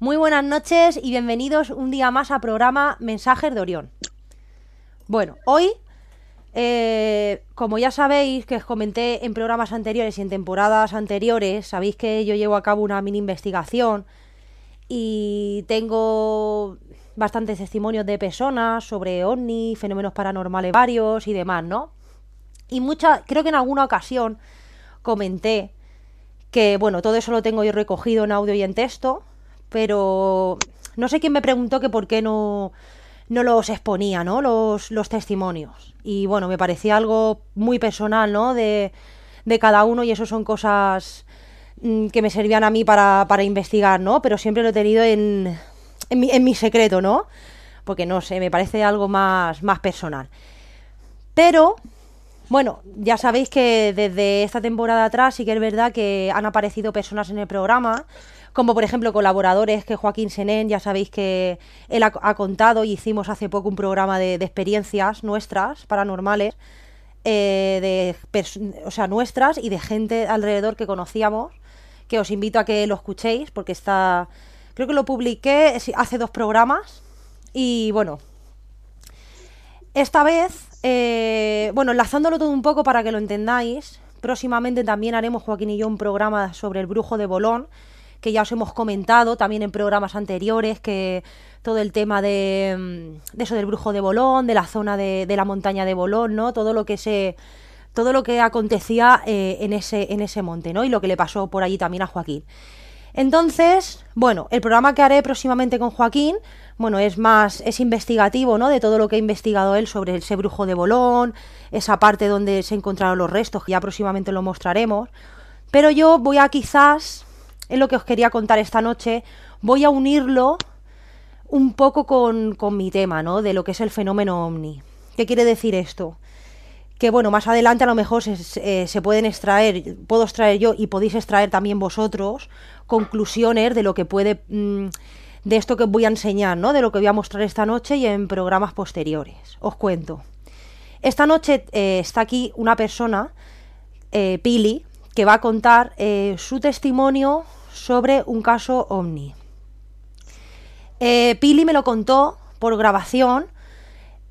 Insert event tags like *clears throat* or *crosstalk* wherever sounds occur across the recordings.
Muy buenas noches y bienvenidos un día más al programa Mensajes de Orión. Bueno, hoy, eh, como ya sabéis, que os comenté en programas anteriores y en temporadas anteriores, sabéis que yo llevo a cabo una mini investigación y tengo bastantes testimonios de personas sobre ovni, fenómenos paranormales varios y demás, ¿no? Y muchas, creo que en alguna ocasión comenté que, bueno, todo eso lo tengo yo recogido en audio y en texto, pero no sé quién me preguntó que por qué no, no los exponía, ¿no? Los, los testimonios. Y bueno, me parecía algo muy personal, ¿no? De, de cada uno y eso son cosas mm, que me servían a mí para, para investigar, ¿no? Pero siempre lo he tenido en, en, mi, en mi secreto, ¿no? Porque no sé, me parece algo más, más personal. Pero, bueno, ya sabéis que desde esta temporada atrás sí que es verdad que han aparecido personas en el programa como por ejemplo colaboradores que Joaquín Senén, ya sabéis que él ha, contado y hicimos hace poco un programa de, de experiencias nuestras, paranormales, eh, de, o sea, nuestras y de gente alrededor que conocíamos, que os invito a que lo escuchéis porque está, creo que lo publiqué hace dos programas y bueno, esta vez, eh, bueno, enlazándolo todo un poco para que lo entendáis, próximamente también haremos Joaquín y yo un programa sobre el brujo de Bolón, que ya os hemos comentado también en programas anteriores, que todo el tema de, mm, de eso del brujo de Bolón, de la zona de, de, la montaña de Bolón, ¿no? Todo lo que se todo lo que acontecía eh, en, ese, en ese monte, ¿no? Y lo que le pasó por allí también a Joaquín. Entonces, bueno, el programa que haré próximamente con Joaquín, bueno, es más, es investigativo, ¿no? De todo lo que ha investigado él sobre ese brujo de Bolón, esa parte donde se encontraron los restos, que ya próximamente lo mostraremos. Pero yo voy a quizás es lo que os quería contar esta noche, voy a unirlo un poco con, con, mi tema, ¿no? De lo que es el fenómeno ovni. ¿Qué quiere decir esto? Que bueno, más adelante a lo mejor se, se, se pueden extraer, puedo extraer yo y podéis extraer también vosotros conclusiones de lo que puede, mmm, de esto que voy a enseñar, ¿no? De lo que voy a mostrar esta noche y en programas posteriores. Os cuento. Esta noche eh, está aquí una persona, eh, Pili, que va a contar eh, su testimonio sobre un caso ovni. Eh, Pili me lo contó por grabación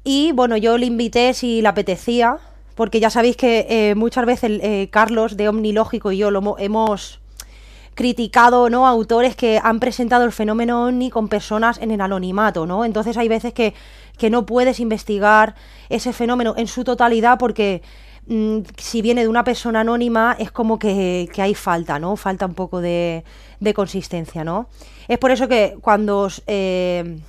y bueno, yo le invité si le apetecía, porque ya sabéis que eh, muchas veces eh, Carlos de Omnilógico y yo lo hemos criticado, ¿no? Autores que han presentado el fenómeno ovni con personas en el anonimato, ¿no? Entonces hay veces que, que no puedes investigar ese fenómeno en su totalidad porque si viene de una persona anónima es como que, hay falta, ¿no? Falta un poco de, de, consistencia, ¿no? Es por eso que cuando eh,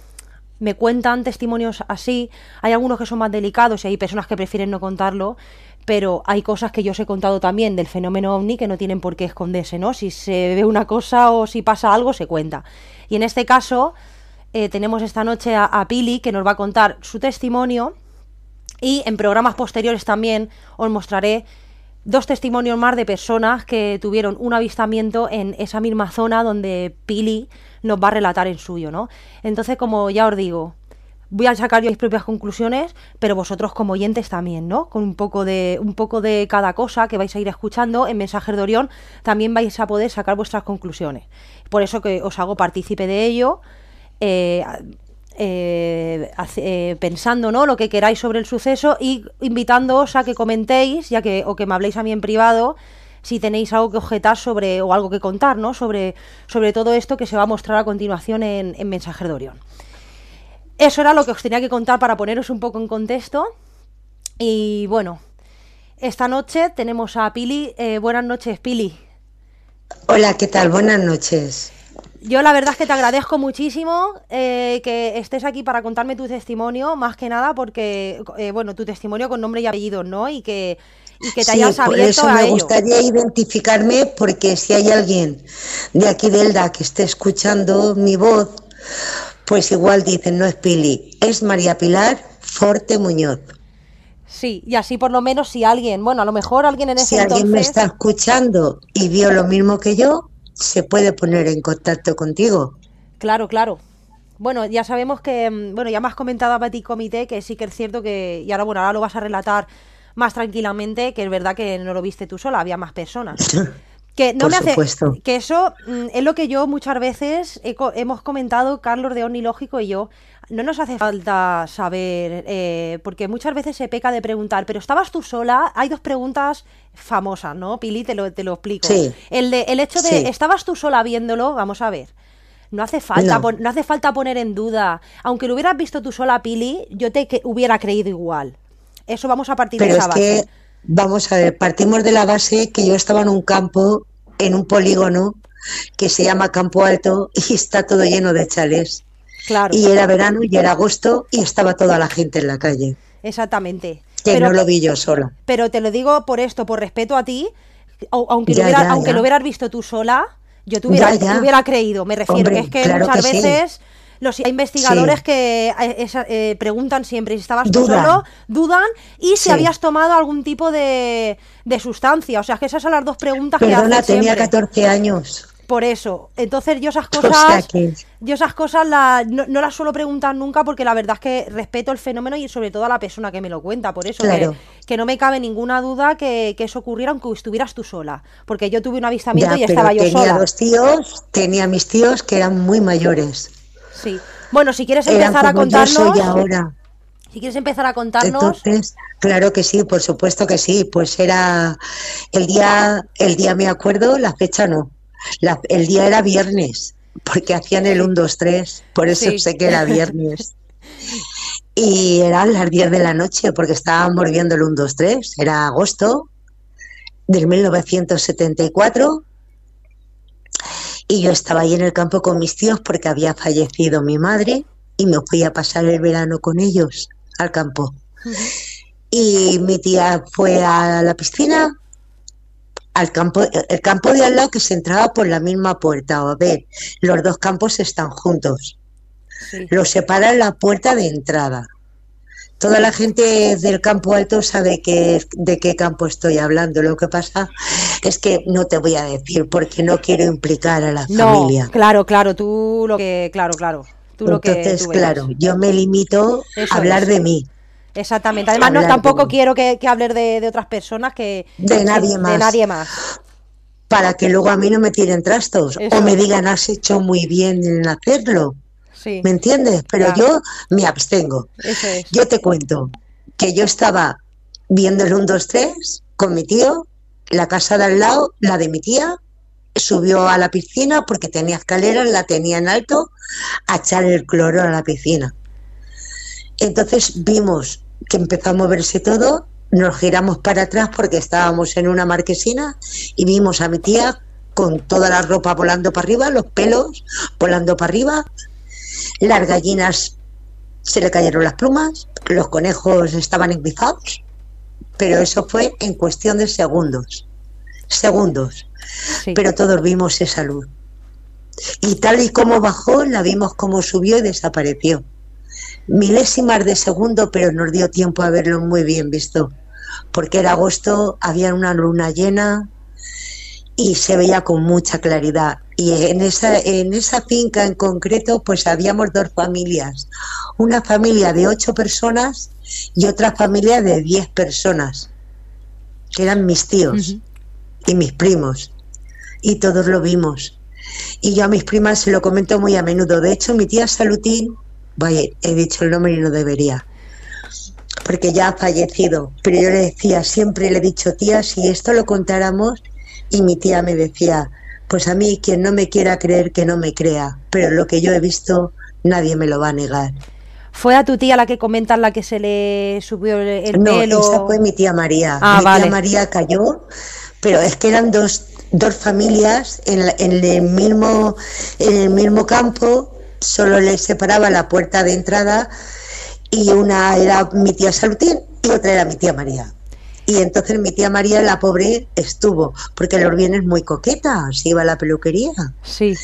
me cuentan testimonios así, hay algunos que son más delicados y hay personas que prefieren no contarlo, pero hay cosas que yo os he contado también del fenómeno ovni que no tienen por qué esconderse, ¿no? Si se ve una cosa o si pasa algo, se cuenta. Y en este caso, eh, tenemos esta noche a, a Pili que nos va a contar su testimonio y en programas posteriores también os mostraré dos testimonios más de personas que tuvieron un avistamiento en esa misma zona donde Pili nos va a relatar el suyo, ¿no? Entonces, como ya os digo, voy a sacar yo mis propias conclusiones, pero vosotros como oyentes también, ¿no? Con un poco de un poco de cada cosa que vais a ir escuchando en Mensajes de Orión, también vais a poder sacar vuestras conclusiones. Por eso que os hago partícipe de ello. Eh, eh, eh, pensando ¿no? lo que queráis sobre el suceso y invitándoos a que comentéis ya que, o que me habléis a mí en privado si tenéis algo que objetar sobre o algo que contar ¿no? sobre, sobre todo esto que se va a mostrar a continuación en, en Mensajer de Orión. Eso era lo que os tenía que contar para poneros un poco en contexto. Y bueno, esta noche tenemos a Pili. Eh, buenas noches, Pili. Hola, ¿qué tal? Buenas noches. Yo la verdad es que te agradezco muchísimo eh, que estés aquí para contarme tu testimonio, más que nada porque, eh, bueno, tu testimonio con nombre y apellido, ¿no? Y que, y que te hayas por abierto eso a me ello. gustaría identificarme porque si hay alguien de aquí de Elda que esté escuchando mi voz, pues igual dicen, no es Pili, es María Pilar Forte Muñoz. Sí, y así por lo menos si alguien, bueno, a lo mejor alguien en ese Si alguien me está escuchando y vio lo mismo que yo, se puede poner en contacto contigo. Claro, claro. Bueno, ya sabemos que, mm, bueno, ya me has comentado a Petit Comité que sí que es cierto que, y ahora, bueno, ahora lo vas a relatar más tranquilamente, que es verdad que no lo viste tú sola, había más personas. *laughs* Que no Por me hace, supuesto. que eso mm, es lo que yo muchas veces he hemos comentado, Carlos de Onilógico y yo, no nos hace falta saber, eh, porque muchas veces se peca de preguntar, pero ¿estabas tú sola? Hay dos preguntas famosas, ¿no? Pili, te lo, te lo explico. Sí. El, de, el hecho de, Sí. ¿estabas tú sola viéndolo? Vamos a ver. No hace falta, No. hace falta poner en duda. Aunque lo hubieras visto tú sola, Pili, yo te que- hubiera creído igual. Eso vamos a partir de esa es que, base. vamos a ver, partimos de la base que yo estaba en un campo, en un polígono que se llama Campo Alto y está todo lleno de chales. Claro, Y era verano y era agosto y estaba toda la gente en la calle. exactamente. Que Pero, no lo vi yo sola. pero te lo digo por esto, por respeto a ti, au- aunque, lo, hubiera- ya, aunque ya. lo hubieras visto tú sola, yo te hubiera, te creído. Me refiero Hombre, que es que claro muchas que sí. veces los investigadores Sí. que eh, eh, preguntan siempre si estabas tú Dudan. solo, dudan y si Sí. habías tomado algún tipo de, de sustancia. O sea, que esas son las dos preguntas que Perdona, hacen tenía siempre. 14 años. Por eso. Entonces yo esas *laughs* O sea cosas, que- yo esas cosas la- no, no las suelo preguntar nunca porque la verdad es que respeto el fenómeno y sobre todo a la persona que me lo cuenta. Por eso que- Claro. que, no me cabe ninguna duda que, que eso ocurriera aunque estuvieras tú sola. Porque yo tuve un avistamiento Ya, y estaba yo tenía sola. dos tíos, tenía mis tíos que eran muy mayores. Sí. Bueno, si quieres Eran empezar a como yo contarnos, soy ahora. si quieres empezar a contarnos, Entonces, claro que sí, por supuesto que sí. Pues era el día, el día me acuerdo, la fecha no. La- el día era viernes, porque hacían el 1, 2, 3, por eso Sí. sé que era viernes. *laughs* Y eran las 10 de la noche, porque estábamos viendo el 1, 2, 3. Era agosto del 1974. Y yo estaba ahí en el campo con mis tíos porque había fallecido mi madre y me fui a pasar el verano con ellos al campo. Y mi tía fue a la piscina, al campo, el campo de al lado que se entraba por la misma puerta. A ver, los dos campos están juntos. sí. Los separa la puerta de entrada. Toda la gente del campo alto sabe que, de qué campo estoy hablando. Lo que pasa es que no te voy a decir porque no quiero implicar a la no, familia. claro, claro, tú lo que, claro, claro, tú lo que Entonces, tú veas. claro, yo me limito Eso a hablar de mí. Exactamente. Además, no, Hablar de tampoco quiero que, que hables de, de otras personas que De nadie de más. nadie más. para que luego a mí no me tiren trastos Eso. o me digan has hecho muy bien en hacerlo, Sí, ¿me entiendes? Pero Ya. yo me abstengo. eso es. Yo te cuento que yo estaba viendo el 1, 2, 3 con mi tío, la casa de al lado, la de mi tía, subió a la piscina porque tenía escaleras, la tenía en alto, a echar el cloro a la piscina. Entonces vimos que empezó a moverse todo, nos giramos para atrás porque estábamos en una marquesina y vimos a mi tía con toda la ropa volando para arriba, los pelos volando para arriba, las gallinas se le cayeron las plumas, los conejos estaban engrifados, pero eso fue en cuestión de segundos. Segundos. Sí. Pero todos vimos esa luz. Y tal y como bajó, la vimos como subió y desapareció. Milésimas de segundo, pero nos dio tiempo a verlo muy bien visto. Porque era agosto, había una luna llena y se veía con mucha claridad. Y en esa, en esa finca en concreto, pues habíamos dos familias. Una familia de ocho personas y otra familia de diez personas, que eran mis tíos y mis primos. Y todos lo vimos. Y yo a mis primas se lo comento muy a menudo. De hecho, mi tía Salutín, vaya, he dicho el nombre y no debería, porque ya ha fallecido. Pero yo le decía, siempre le he dicho, tía, si esto lo contáramos, y mi tía me decía, pues a mí quien no me quiera creer, que no me crea. Pero lo que yo he visto, nadie me lo va a negar. ¿Fue a tu tía la que comentas la que se le subió el, no, pelo? esa fue mi tía María. Ah, mi vale. tía María cayó, pero es que eran dos, dos familias en, la- en el mismo, en el mismo campo, solo les separaba la puerta de entrada y una era mi tía Salutín y otra era mi tía María. Y entonces mi tía María, la pobre, estuvo, porque los es muy coqueta, se iba a la peluquería. Sí.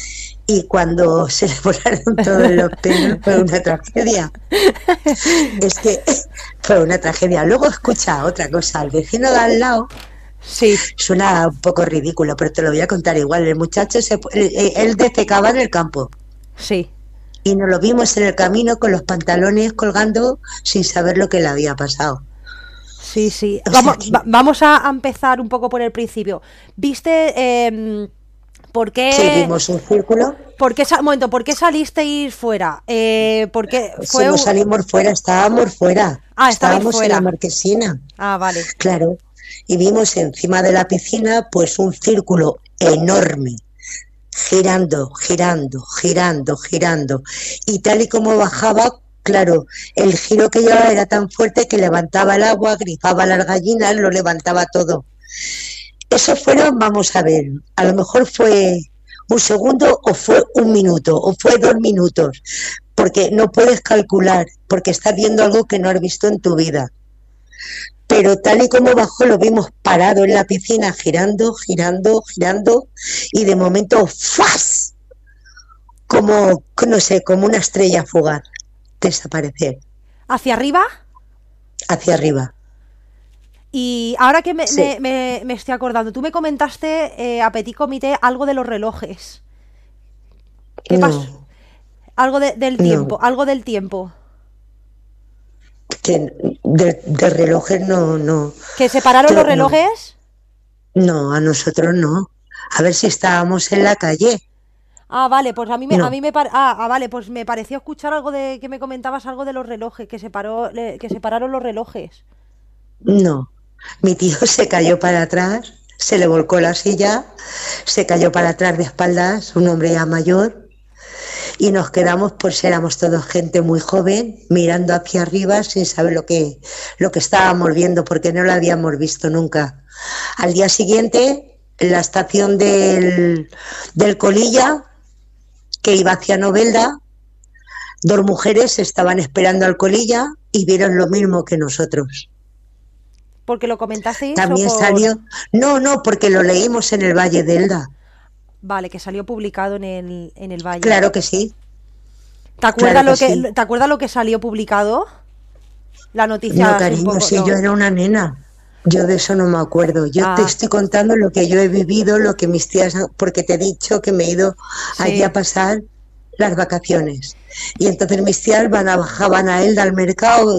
Y cuando se le volaron todos los pelos fue una tragedia. Es que fue una tragedia. Luego escucha otra cosa, el vecino de al lado Sí. Suena un poco ridículo, pero te lo voy a contar igual. El muchacho, se, él defecaba en el campo. Sí. Y nos lo vimos en el camino con los pantalones colgando sin saber lo que le había pasado. Sí, sí. Vamos, vamos a empezar un poco por el principio. ¿Viste eh, por qué... Seguimos un círculo. ¿Por qué, momento, ¿por qué salisteis fuera? Eh, porque fue no salimos fuera, estábamos fuera. Ah, estábamos fuera. en la marquesina. Ah, vale. Claro y vimos encima de la piscina pues un círculo enorme, girando, girando, girando, girando. Y tal y como bajaba, claro, el giro que llevaba era tan fuerte que levantaba el agua, grifaba las gallinas, lo levantaba todo. Eso fueron, vamos a ver, a lo mejor fue un segundo o fue un minuto o fue dos minutos, porque no puedes calcular, porque estás viendo algo que no has visto en tu vida pero tal y como bajó lo vimos parado en la piscina, girando, girando, girando, y de momento ¡fas! Como, no sé, como una estrella fugaz, desaparecer. ¿Hacia arriba? Hacia arriba. Y ahora que me, estoy acordando, tú me comentaste eh, a Petit Comité algo de los relojes. ¿Qué pasó? Algo del tiempo, algo del tiempo que de, relojes no, no. ¿Que separaron los relojes? No, a nosotros no. A ver si estábamos en la calle. Ah, vale, pues a mí me, a mí me ah, ah, vale, pues me pareció escuchar algo de que me comentabas algo de los relojes, que separó, que separaron los relojes. No, mi tío se cayó para atrás, se le volcó la silla, se cayó para atrás de espaldas, un hombre ya mayor, y nos quedamos, pues éramos todos gente muy joven, mirando hacia arriba sin saber lo que, lo que estábamos viendo, porque no lo habíamos visto nunca. Al día siguiente, en la estación del, del Colilla, que iba hacia Novelda, dos mujeres estaban esperando al Colilla y vieron lo mismo que nosotros. ¿Porque lo comentasteis? También salió. No, no, porque lo leímos en el Valle de Elda. Vale, que salió publicado en el, en el Valle. Claro que sí. ¿Te acuerdas, lo que, ¿Te acuerdas lo que salió publicado? La noticia. No, cariño, si yo era una nena. Yo de eso no me acuerdo. Yo te ah. estoy contando lo que yo he vivido, lo que mis tías, porque te he dicho que me he ido allí a pasar las vacaciones. Y entonces mis tías van a, bajaban a él al mercado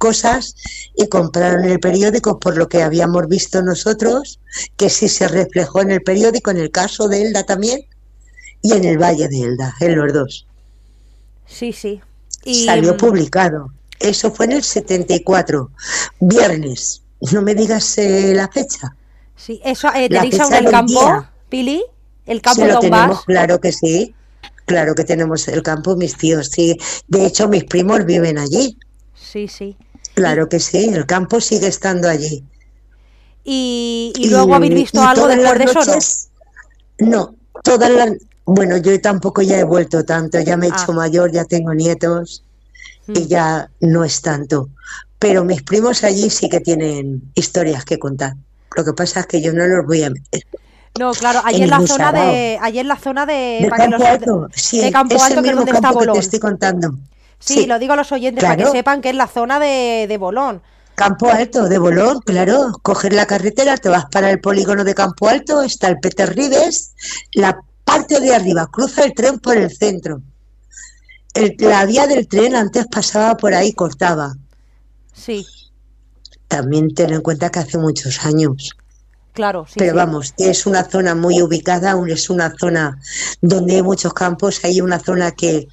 cosas y compraron el periódico por lo que habíamos visto nosotros, que sí se reflejó en el periódico, en el caso de Elda también, y en el Valle de Elda, en los dos. Sí, sí. Y... Salió mm, publicado. Eso fue en el 74, viernes. No me digas eh, la fecha. Sí, eso, eh, ¿tenéis aún el campo, Pili? ¿El campo lo tenemos, claro que sí. Claro que tenemos el campo, mis tíos, sí. De hecho, mis primos viven allí. Sí, sí. Claro que sí, el campo sigue estando allí. ¿Y, luego habéis visto algo después de eso? No, todas las... Bueno, yo tampoco ya he vuelto tanto, ya me he hecho ah. mayor, ya tengo nietos y mm. ya no es tanto. Pero mis primos allí sí que tienen historias que contar. Lo que pasa es que yo no los voy a meter. No, claro, allí en, la zona de, allí en la zona de, Campo Alto, sí, de Campo Alto, que es donde está Bolón. te estoy contando. Sí, lo digo a los oyentes para que sepan que es la zona de, de Bolón. Campo Alto, de Bolón, claro. Coger la carretera, te vas para el polígono de Campo Alto, está el Peter Rives, la parte de arriba, cruza el tren por el centro. la vía del tren antes pasaba por ahí, cortaba. Sí. También ten en cuenta que hace muchos años. Claro, sí. Pero vamos, es una zona muy ubicada, es una zona donde hay muchos campos, hay una zona que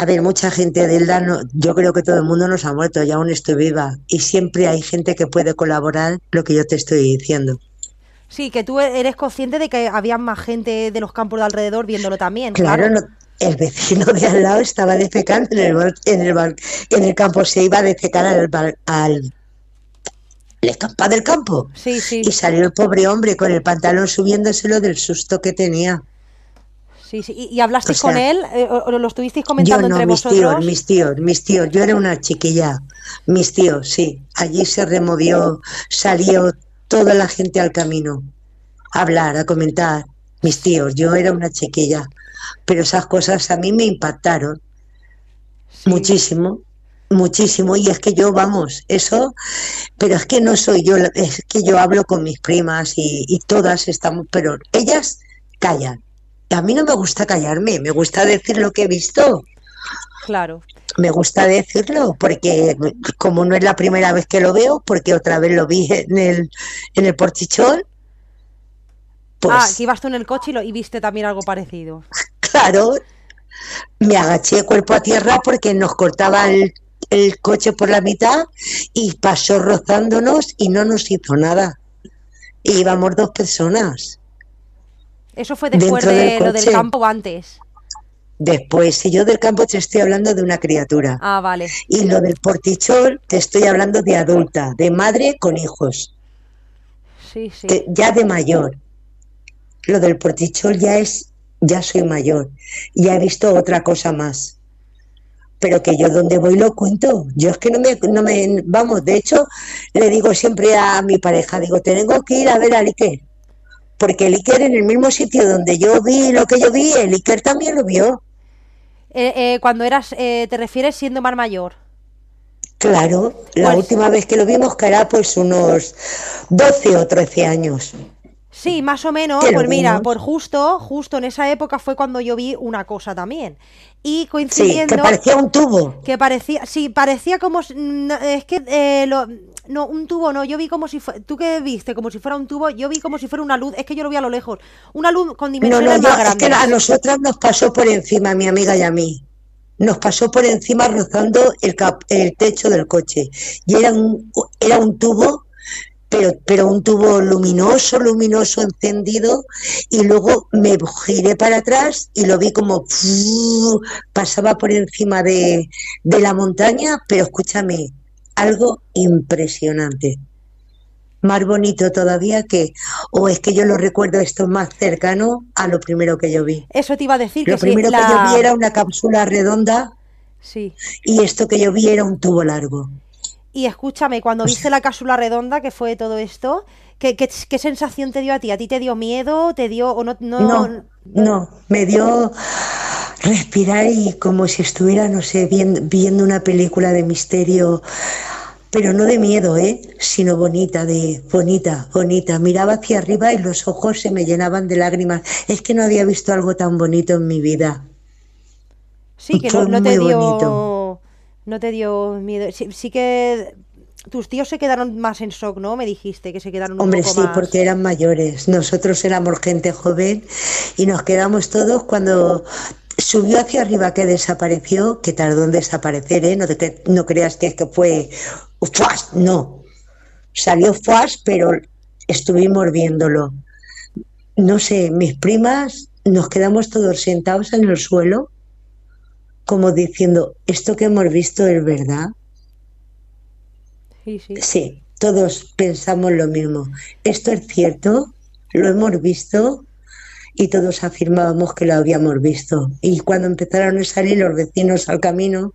a ver, mucha gente de Elda, yo creo que todo el mundo nos ha muerto y aún estoy viva. Y siempre hay gente que puede colaborar lo que yo te estoy diciendo. Sí, que tú eres consciente de que había más gente de los campos de alrededor viéndolo también. Claro, el vecino de al lado estaba defecando en el, en el, en el campo, se iba a defecar al, al, al del campo. Sí, sí. Y salió el pobre hombre con el pantalón subiéndoselo del susto que tenía. Sí, sí. ¿Y, y hablasteis O sea, con él? Eh, o, o lo estuvisteis Yo comentando no, entre mis vosotros? tíos, mis tíos, mis tíos. Yo era una chiquilla. Mis tíos, sí. Allí se removió, salió toda la gente al camino. A hablar, a comentar. Mis tíos, yo era una chiquilla. Pero esas cosas a mí me impactaron Sí. muchísimo, muchísimo. Y es que yo, vamos, eso, pero es que no soy yo, es que yo hablo con mis primas y, y todas estamos, pero ellas callan. Y a mí no me gusta callarme, me gusta decir lo que he visto. Claro. Me gusta decirlo porque como no es la primera vez que lo veo, porque otra vez lo vi en el, en el porchichón, pues ah, que ibas tú en el coche y, lo, y viste también algo parecido. *laughs* claro, me agaché cuerpo a tierra porque nos cortaba el, el coche por la mitad y pasó rozándonos y no nos hizo nada. Y íbamos dos personas. Eso fue después de del lo del campo o antes. Después, si yo del campo te estoy hablando de una criatura. Ah, vale. Y lo del portichón te estoy hablando de adulta, de madre con hijos. Sí, sí. ya de mayor. Lo del portichol ya es, ya soy mayor. Ya he visto otra cosa más. Pero que yo donde voy lo cuento. Yo es que no me, no me, vamos, de hecho, le digo siempre a mi pareja, digo, tengo que ir a ver a Iker. Porque el Iker en el mismo sitio donde yo vi lo que yo vi, el Iker también lo vio. Eh, eh, cuando eras, eh, te refieres siendo más mayor. Claro, la Pues- última vez que lo vimos que era pues unos 12 o 13 años. Sí, más o menos. Pues mira, por justo, justo en esa época fue cuando yo vi una cosa también. Y Sí, coincidiendo que parecía un tubo. que parecía, sí, parecía como, es que eh, lo, no, un tubo no, yo vi como si fue, tú que viste como si fuera un tubo, yo vi como si fuera una luz, es que yo lo vi a lo lejos, una luz con No, dimensiones no, más yo- es que grandes. a nosotras nos pasó por encima, a mi amiga y a mí. Nos pasó por encima rozando el, cap- el techo del coche. Y era un, era un tubo, pero, pero un tubo luminoso, luminoso, encendido. Y luego me giré para atrás y lo vi como pasaba por encima de, de la montaña. Pero escúchame, algo impresionante. Más bonito todavía que, o es que yo lo recuerdo esto más cercano a lo primero que yo vi. Eso te iba a decir Lo que sí, primero que yo la- vi era una cápsula redonda sí. y esto que yo vi era un tubo largo. Y escúchame, cuando viste la cápsula redonda que fue todo esto, ¿qué, qué, qué sensación te dio a ti? ¿A ti te dio miedo? ¿Te dio o no? no, No, no, me dio respirar y como si estuviera, no sé, viendo, viendo una película de misterio, pero no de miedo, ¿eh? Sino bonita, de bonita, bonita. Miraba hacia arriba y los ojos se me llenaban de lágrimas. Es que no había visto algo tan bonito en mi vida. Sí, que no, Fue no te muy dio. bonito. No te dio miedo. Sí, sí que. Tus tíos se quedaron más en shock, ¿no? Me dijiste que se quedaron un Hombre, poco sí, más. porque eran mayores. Nosotros éramos gente joven y nos quedamos todos cuando subió hacia arriba que desapareció, que tardó en desaparecer, ¿eh? No, te- no creas que que fue ¡fuas! no. Salió fuas, pero estuvimos viéndolo. No sé, mis primas nos quedamos todos sentados en el suelo, como diciendo, ¿esto que hemos visto es verdad? Sí, sí. Sí, todos pensamos lo mismo. Esto es cierto, lo hemos visto y todos afirmábamos que lo habíamos visto. Y cuando empezaron a salir los vecinos al camino,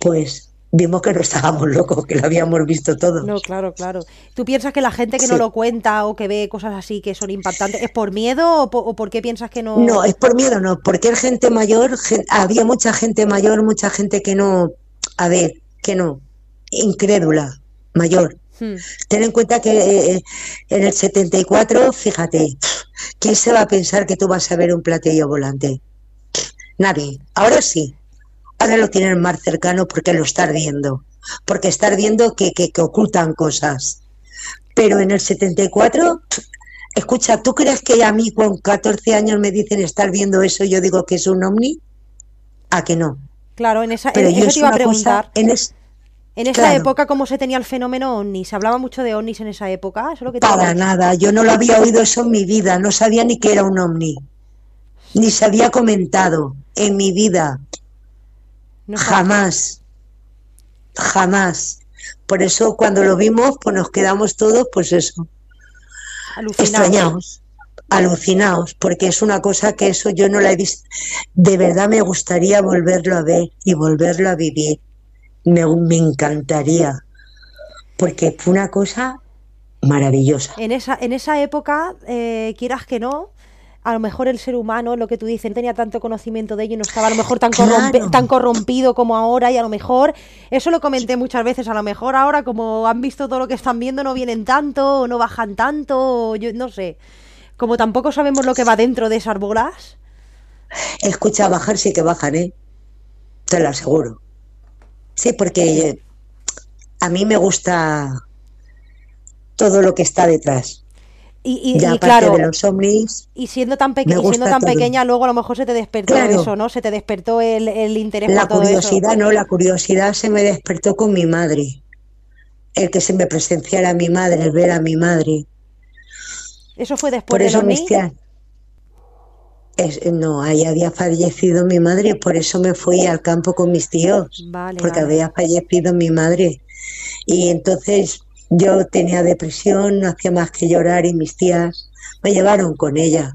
pues vimos que no estábamos locos, que lo habíamos visto todos. No, claro, claro. ¿Tú piensas que la gente que no lo cuenta o que ve cosas así que son impactantes es por miedo o, po- o por qué piensas que no? No, es por miedo, no, porque es gente mayor, había mucha gente mayor, mucha gente que no, a ver, que no, incrédula, mayor. Hmm. Ten en cuenta que eh, en el 74, fíjate, ¿quién se va a pensar que tú vas a ver un platillo volante? Nadie. Ahora sí. Ahora lo tienen más cercano porque lo estás viendo. Porque estás viendo que, que, que ocultan cosas. Pero en el 74, escucha, ¿tú crees que a mí con 14 años me dicen estar viendo eso y yo digo que es un ovni? ¿A que no? Claro, en esa, Pero en- yo eso te iba a cosa, preguntar. en es- En esa claro. época, ¿cómo se tenía el fenómeno ovni? ¿Se hablaba mucho de ovnis en esa época? Eso es lo que Para nada, yo no lo había oído eso en mi vida, no sabía ni que era un ovni, ni se había comentado en mi vida, No jamás, jamás. Por eso cuando lo vimos, pues nos quedamos todos, pues eso, alucinados. extrañados, alucinados, porque es una cosa que eso yo no la he visto. De verdad me gustaría volverlo a ver y volverlo a vivir. Me, me encantaría, porque fue una cosa maravillosa. En esa, en esa época, eh, quieras que no, a lo mejor el ser humano, lo que tú dices, no tenía tanto conocimiento de ello y no estaba a lo mejor tan, corrompe- Claro. tan corrompido como ahora y a lo mejor, eso lo comenté muchas veces, a lo mejor ahora como han visto todo lo que están viendo no vienen tanto o no bajan tanto, o yo no sé. Como tampoco sabemos lo que va dentro de esas bolas. Escucha, bajar sí que bajan, ¿eh? Te lo aseguro. Sí, porque a mí me gusta todo lo que está detrás. Y, y- Ya y aparte claro, de los ovnis, y siendo tan, peque- me y siendo gusta tan todo. pequeña, luego a lo mejor se te despertó Claro. eso, ¿no? Se te despertó el, el interés la por todo eso. curiosidad, no, la curiosidad se me despertó con mi madre. El que se me presenciara a mi madre, el ver a mi madre. Eso fue después Por del eso ovni. mis tías. Es- no, ahí había fallecido mi madre, por eso me fui al campo con mis tíos, Vale, porque vale. había fallecido mi madre. Y entonces yo tenía depresión, no hacía más que llorar y mis tías me llevaron con ella.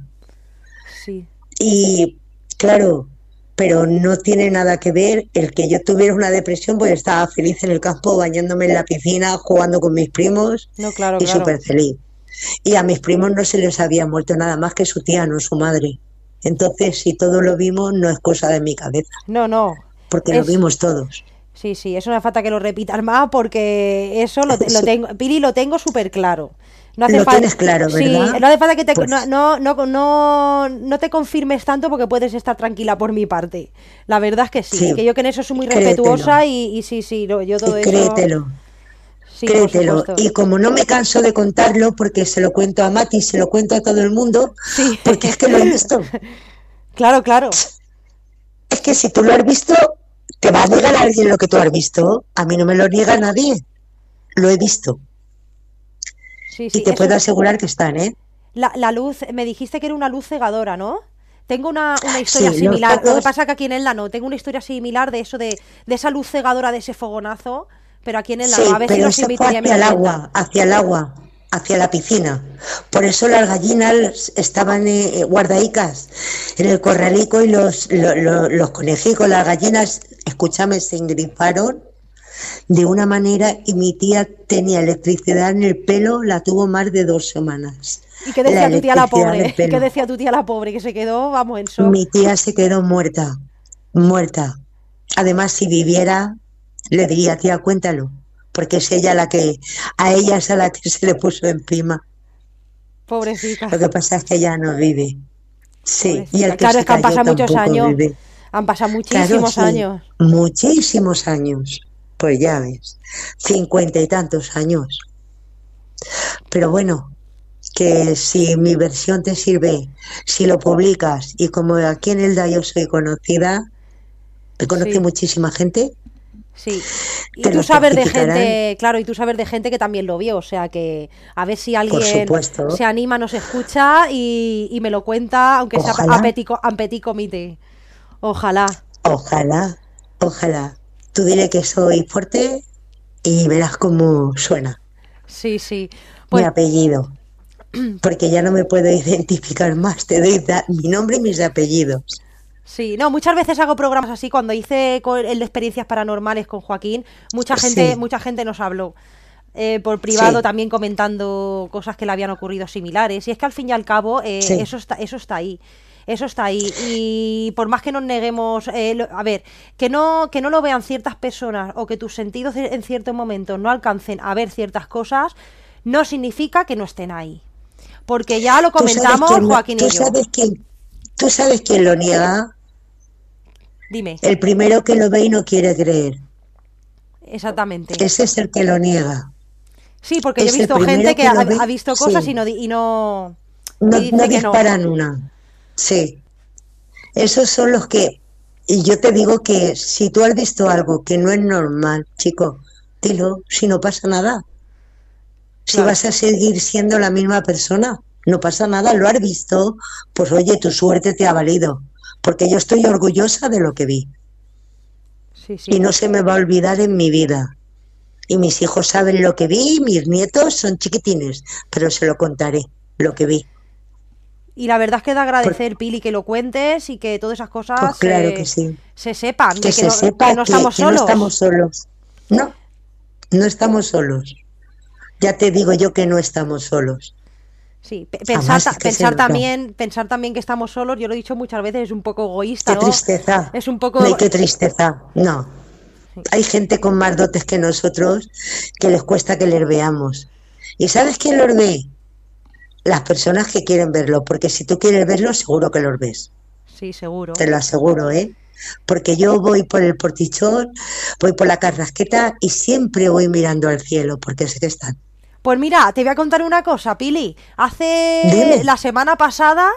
Sí. Y claro, pero no tiene nada que ver el que yo tuviera una depresión, pues estaba feliz en el campo, bañándome en la piscina, jugando con mis primos No, claro, y claro. súper feliz. Y a mis primos no se les había muerto nada más que su tía, no su madre. Entonces, si todo lo vimos, no es cosa de mi cabeza, No, no. porque lo Es- vimos todos. Sí, sí, eso no hace falta que lo repitas más porque eso lo, tengo, Pili, lo tengo súper claro. No hace Lo falta, tienes claro, sí, ¿verdad? no hace falta que te, Pues- no, no, no, no, te confirmes tanto porque puedes estar tranquila por mi parte. La verdad es que sí, Sí, que yo que en eso soy muy créetelo. respetuosa y, y sí, sí, lo- yo todo Y eso... créetelo, Sí, créetelo. Y como no me canso de contarlo, porque se lo cuento a Mati, se lo cuento a todo el mundo, Sí. porque es que lo he visto. *laughs* Claro, claro. Es que si tú lo has visto, te va a negar a alguien lo que tú has visto. A mí no me lo niega nadie. Lo he visto. Sí, Y te puedo asegurar que están, ¿eh? La, la luz, me dijiste que era una luz cegadora, ¿no? Tengo una, una historia Sí, similar. Lo que pasa que aquí en Elda no. Tengo una historia similar de eso, de, de esa luz cegadora, de ese fogonazo. Pero aquí en Elda Sí. A si pero nos eso fue hacia el agua, hacia el agua, hacia la piscina. Por eso las gallinas estaban eh, guardaicas en el corralico y los, lo- lo- los conejicos, las gallinas, escúchame, se engrifaron de una manera y mi tía tenía electricidad en el pelo, la tuvo más de dos semanas. ¿Y qué decía La tu tía la pobre? del *laughs* ¿Y qué decía tu tía la pobre? Que se quedó, vamos, en shock. Mi tía se quedó muerta, muerta. Además, si viviera, le diría, tía, cuéntalo, porque es ella la que, a ella es a la que se le puso encima. Pobrecita. Lo que pasa es que ella no vive. Sí, y el que Claro, se es que han pasado muchos años. vive. Han pasado Claro, muchísimos sí, años. Muchísimos años. Pues ya ves, cincuenta y tantos años. Pero bueno, que si mi versión te sirve, si lo publicas, y como aquí en Elda yo soy conocida, me conoce Sí. muchísima gente, Sí. Y tú sabes de gente, claro, y tú sabes de gente que también lo vio, o sea que a ver si alguien se anima, nos escucha y, y me lo cuenta, aunque sea a petit, a petit comité. Ojalá. ojalá, ojalá. Tú dile que soy fuerte y verás cómo suena. Sí, sí. mi Pues apellido. *clears throat* Porque ya no me puedo identificar más. Te doy mi nombre y mis apellidos. Sí, no, muchas veces hago programas así. Cuando hice el de experiencias paranormales con Joaquín, mucha gente, Sí. mucha gente nos habló. eh, por privado Sí. también comentando cosas que le habían ocurrido similares. Y es que al fin y al cabo, eh, Sí. eso está, eso está ahí. Eso está ahí. Y por más que nos neguemos, eh, lo- a ver, que no, que no lo vean ciertas personas o que tus sentidos en ciertos momentos no alcancen a ver ciertas cosas, no significa que no estén ahí. Porque ya lo ¿Tú sabes comentamos Joaquín y yo. sabes quién, ¿Tú sabes quién lo niega? Dime, El primero que lo ve y no quiere creer. exactamente. Ese es el que lo niega. Sí, porque yo he visto gente que, que ha, lo ve, ha visto cosas sí. y no, y no, No, y dice no que no. disparan una. Sí. Esos son los que... Y yo te digo que si tú has visto algo que no es normal, chico, dilo, si no pasa nada. Si Claro. vas a seguir siendo la misma persona, no pasa nada, lo has visto, pues oye, tu suerte te ha valido, porque yo estoy orgullosa de lo que vi Sí, sí. y no se me va a olvidar en mi vida. Y mis hijos saben lo que vi, mis nietos son chiquitines, pero se lo contaré, lo que vi. Y la verdad es que de agradecer, Pili, que lo cuentes y que todas esas cosas Pues claro se, que sí. se sepan. Que, se no, sepa que no estamos que no solos. estamos solos. No, no estamos solos. Ya te digo yo que no estamos solos. Sí, pensar, ta- pensar también, pensar también que estamos solos, yo lo he dicho muchas veces, es un poco egoísta, Qué ¿no? tristeza. Es un poco qué tristeza. No. Hay gente con más dotes que nosotros que les cuesta que les veamos. ¿Y sabes quién los ve? Las personas que quieren verlo, porque si tú quieres verlo, seguro que los ves. Sí, seguro. Te lo aseguro, ¿eh? Porque yo voy por el portichón, voy por la carrasqueta y siempre voy mirando al cielo, porque sé que están. Pues mira, te voy a contar una cosa, Pili. Hace Dime. la semana pasada,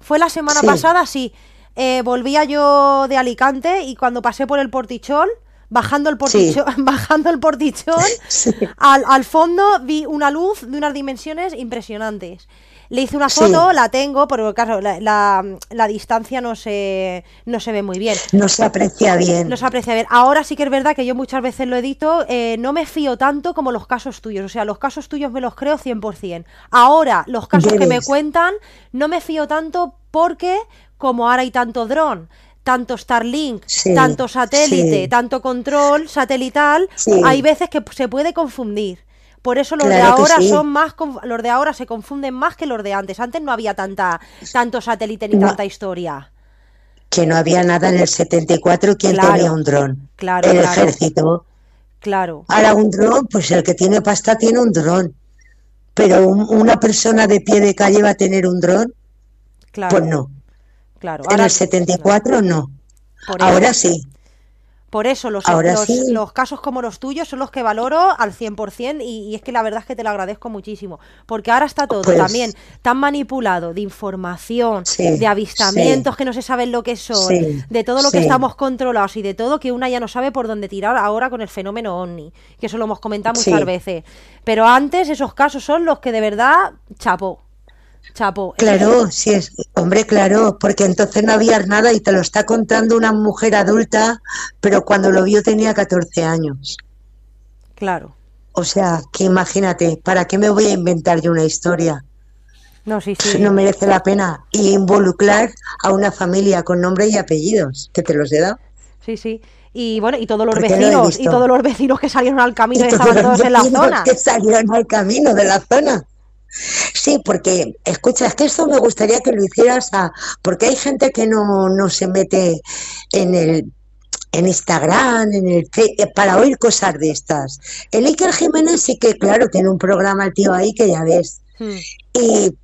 fue la semana Sí. pasada, sí. eh, volvía yo de Alicante y cuando pasé por el portichón, bajando el portichón, *laughs* bajando el portichón, Sí. al, al fondo vi una luz de unas dimensiones impresionantes. Le hice una Sí. foto, la tengo, pero claro, la, la- la distancia no se, no se ve muy bien. No se aprecia bien. No se aprecia bien. Ahora sí que es verdad que yo muchas veces lo he dicho, eh, no me fío tanto como los casos tuyos. O sea, los casos tuyos me los creo 100%. Ahora, los casos que me cuentan, no me fío tanto porque, como ahora hay tanto dron, tanto Starlink, Sí, tanto satélite, sí. tanto control satelital, Sí. hay veces que se puede confundir. Por eso los Claro de ahora sí. son más los de ahora se confunden más que los de antes. Antes no había tanta tanto satélite ni No. tanta historia. Que no había nada en el 74, ¿quién Claro. tenía un dron? Claro, el claro. ejército. Claro. Ahora un dron, pues el que tiene pasta tiene un dron. Pero un- una persona de pie de calle va a tener un dron, Claro. pues no. Claro, En el 74 no. Ahora sí. Por eso los, ahora los, sí. los casos como los tuyos son los que valoro al 100% y, y es que la verdad es que te lo agradezco muchísimo. Porque ahora está todo Pues- también tan manipulado de información, Sí, de avistamientos sí. que no se saben lo que son, de todo lo que estamos controlados y de todo que una ya no sabe por dónde tirar ahora con el fenómeno ovni. Que eso lo hemos comentado muchas veces. Pero antes esos casos son los que de verdad chapó. Chapo. Claro, sí es, hombre, claro, porque entonces no había nada y te lo está contando una mujer adulta, pero cuando lo vio tenía 14 años. Claro. O sea, que imagínate, ¿para qué me voy a inventar yo una historia? No, sí, sí. No merece la pena. Y involucrar a una familia con nombre y apellidos, que te los he dado. Sí, sí. Y bueno, y todos los Porque lo he vecinos, y todos los vecinos que salieron al camino y Y estaban todos en la zona. que salieron al camino de la zona. Sí, porque, escucha, es que esto me gustaría que lo hicieras a, porque hay gente que no, no se mete en el en Instagram, en el eh, para oír cosas de estas. El Iker Jiménez sí que, claro, tiene un programa el tío ahí que ya ves. Hmm. Y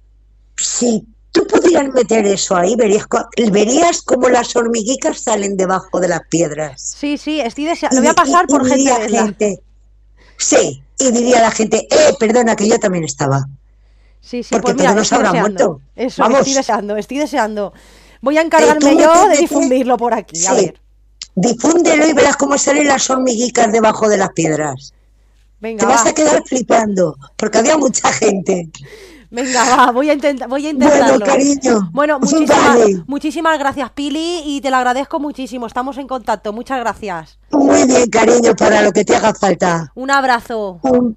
si tú pudieras meter eso ahí, verías, verías cómo las hormiguitas salen debajo de las piedras. Sí, sí, estoy deseando. Lo voy a pasar Y- y por gente gente, Sí, y diría la gente, eh, perdona, que yo también estaba. Sí, sí, porque pues mira, todos habrán muerto. Eso, Vamos. estoy deseando, estoy deseando. Voy a encargarme yo de difundirlo por aquí. A Sí. ver. Difúndelo y verás cómo salen las hormiguitas debajo de las piedras. Venga, Te vas va. a quedar flipando, porque había mucha gente. Venga, va, voy a intentar, voy a intentarlo. Bueno, cariño. Bueno, muchísimas, Vale. muchísimas gracias, Pili, y te lo agradezco muchísimo. Estamos en contacto. Muchas gracias. Muy bien, cariño, para lo que te haga falta. Un abrazo. Un-